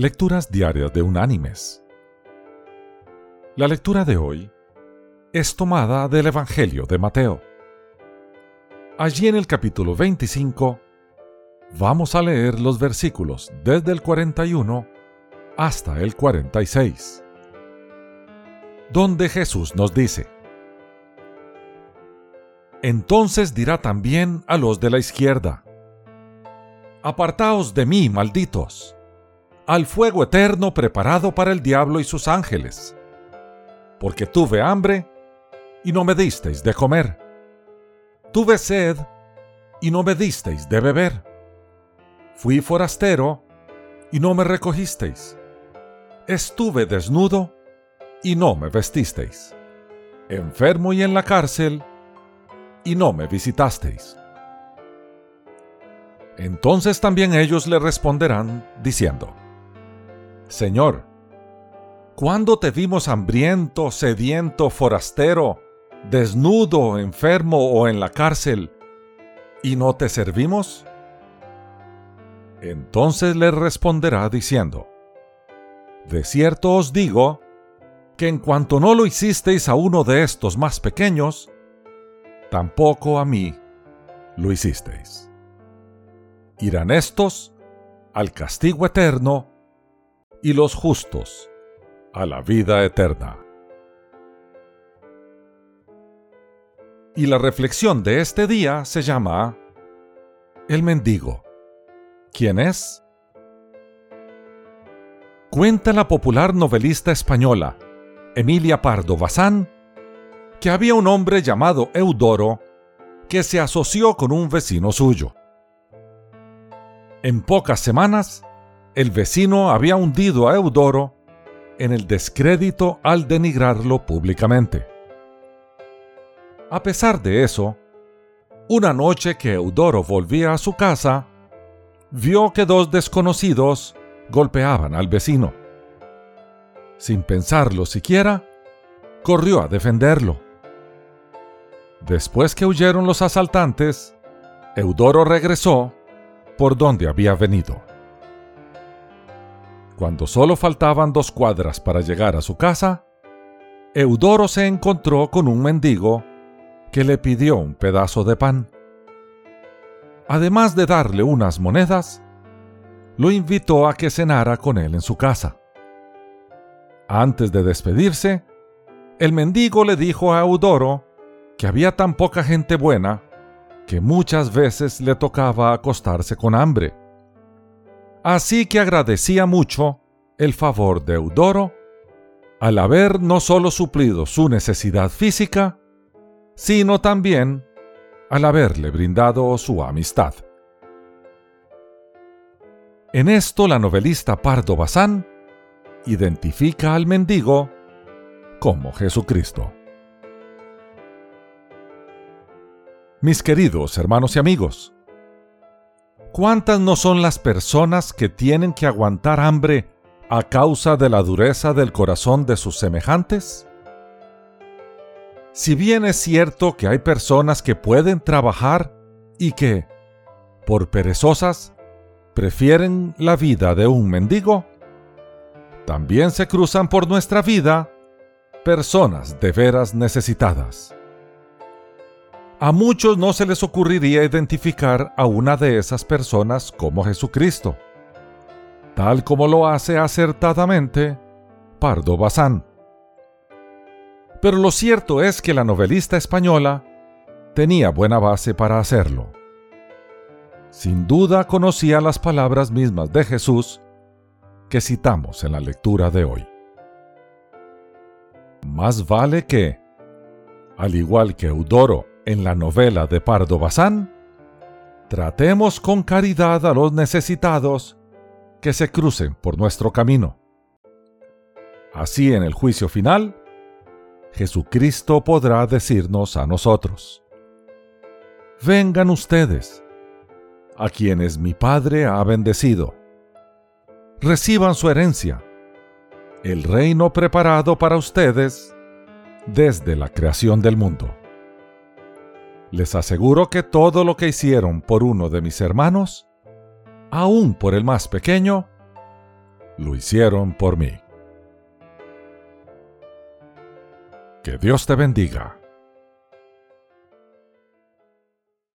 Lecturas Diarias de Unánimes. La lectura de hoy es tomada del Evangelio de Mateo. Allí en el capítulo 25 vamos a leer los versículos desde el 41 hasta el 46, donde Jesús nos dice, Entonces dirá también a los de la izquierda, Apartaos de mí, malditos al fuego eterno preparado para el diablo y sus ángeles. Porque tuve hambre y no me disteis de comer. Tuve sed y no me disteis de beber. Fui forastero y no me recogisteis. Estuve desnudo y no me vestisteis. Enfermo y en la cárcel y no me visitasteis. Entonces también ellos le responderán diciendo, Señor, ¿cuándo te vimos hambriento, sediento, forastero, desnudo, enfermo o en la cárcel, y no te servimos? Entonces le responderá diciendo, De cierto os digo, que en cuanto no lo hicisteis a uno de estos más pequeños, tampoco a mí lo hicisteis. Irán estos al castigo eterno, y los justos a la vida eterna. Y la reflexión de este día se llama El mendigo. ¿Quién es? Cuenta la popular novelista española Emilia Pardo Bazán que había un hombre llamado Eudoro que se asoció con un vecino suyo. En pocas semanas, el vecino había hundido a Eudoro en el descrédito al denigrarlo públicamente. A pesar de eso, una noche que Eudoro volvía a su casa, vio que dos desconocidos golpeaban al vecino. Sin pensarlo siquiera, corrió a defenderlo. Después que huyeron los asaltantes, Eudoro regresó por donde había venido. Cuando solo faltaban dos cuadras para llegar a su casa, Eudoro se encontró con un mendigo que le pidió un pedazo de pan. Además de darle unas monedas, lo invitó a que cenara con él en su casa. Antes de despedirse, el mendigo le dijo a Eudoro que había tan poca gente buena que muchas veces le tocaba acostarse con hambre Así que agradecía mucho el favor de Eudoro al haber no solo suplido su necesidad física, sino también al haberle brindado su amistad. En esto la novelista Pardo Bazán identifica al mendigo como Jesucristo. Mis queridos hermanos y amigos, ¿Cuántas no son las personas que tienen que aguantar hambre a causa de la dureza del corazón de sus semejantes? Si bien es cierto que hay personas que pueden trabajar y que, por perezosas, prefieren la vida de un mendigo, también se cruzan por nuestra vida personas de veras necesitadas. A muchos no se les ocurriría identificar a una de esas personas como Jesucristo, tal como lo hace acertadamente Pardo Bazán. Pero lo cierto es que la novelista española tenía buena base para hacerlo. Sin duda conocía las palabras mismas de Jesús que citamos en la lectura de hoy. Más vale que, al igual que Eudoro en la novela de Pardo Bazán, tratemos con caridad a los necesitados que se crucen por nuestro camino. Así en el juicio final, Jesucristo podrá decirnos a nosotros, Vengan ustedes, a quienes mi Padre ha bendecido. Reciban su herencia, el reino preparado para ustedes desde la creación del mundo. Les aseguro que todo lo que hicieron por uno de mis hermanos, aún por el más pequeño, lo hicieron por mí. Que Dios te bendiga.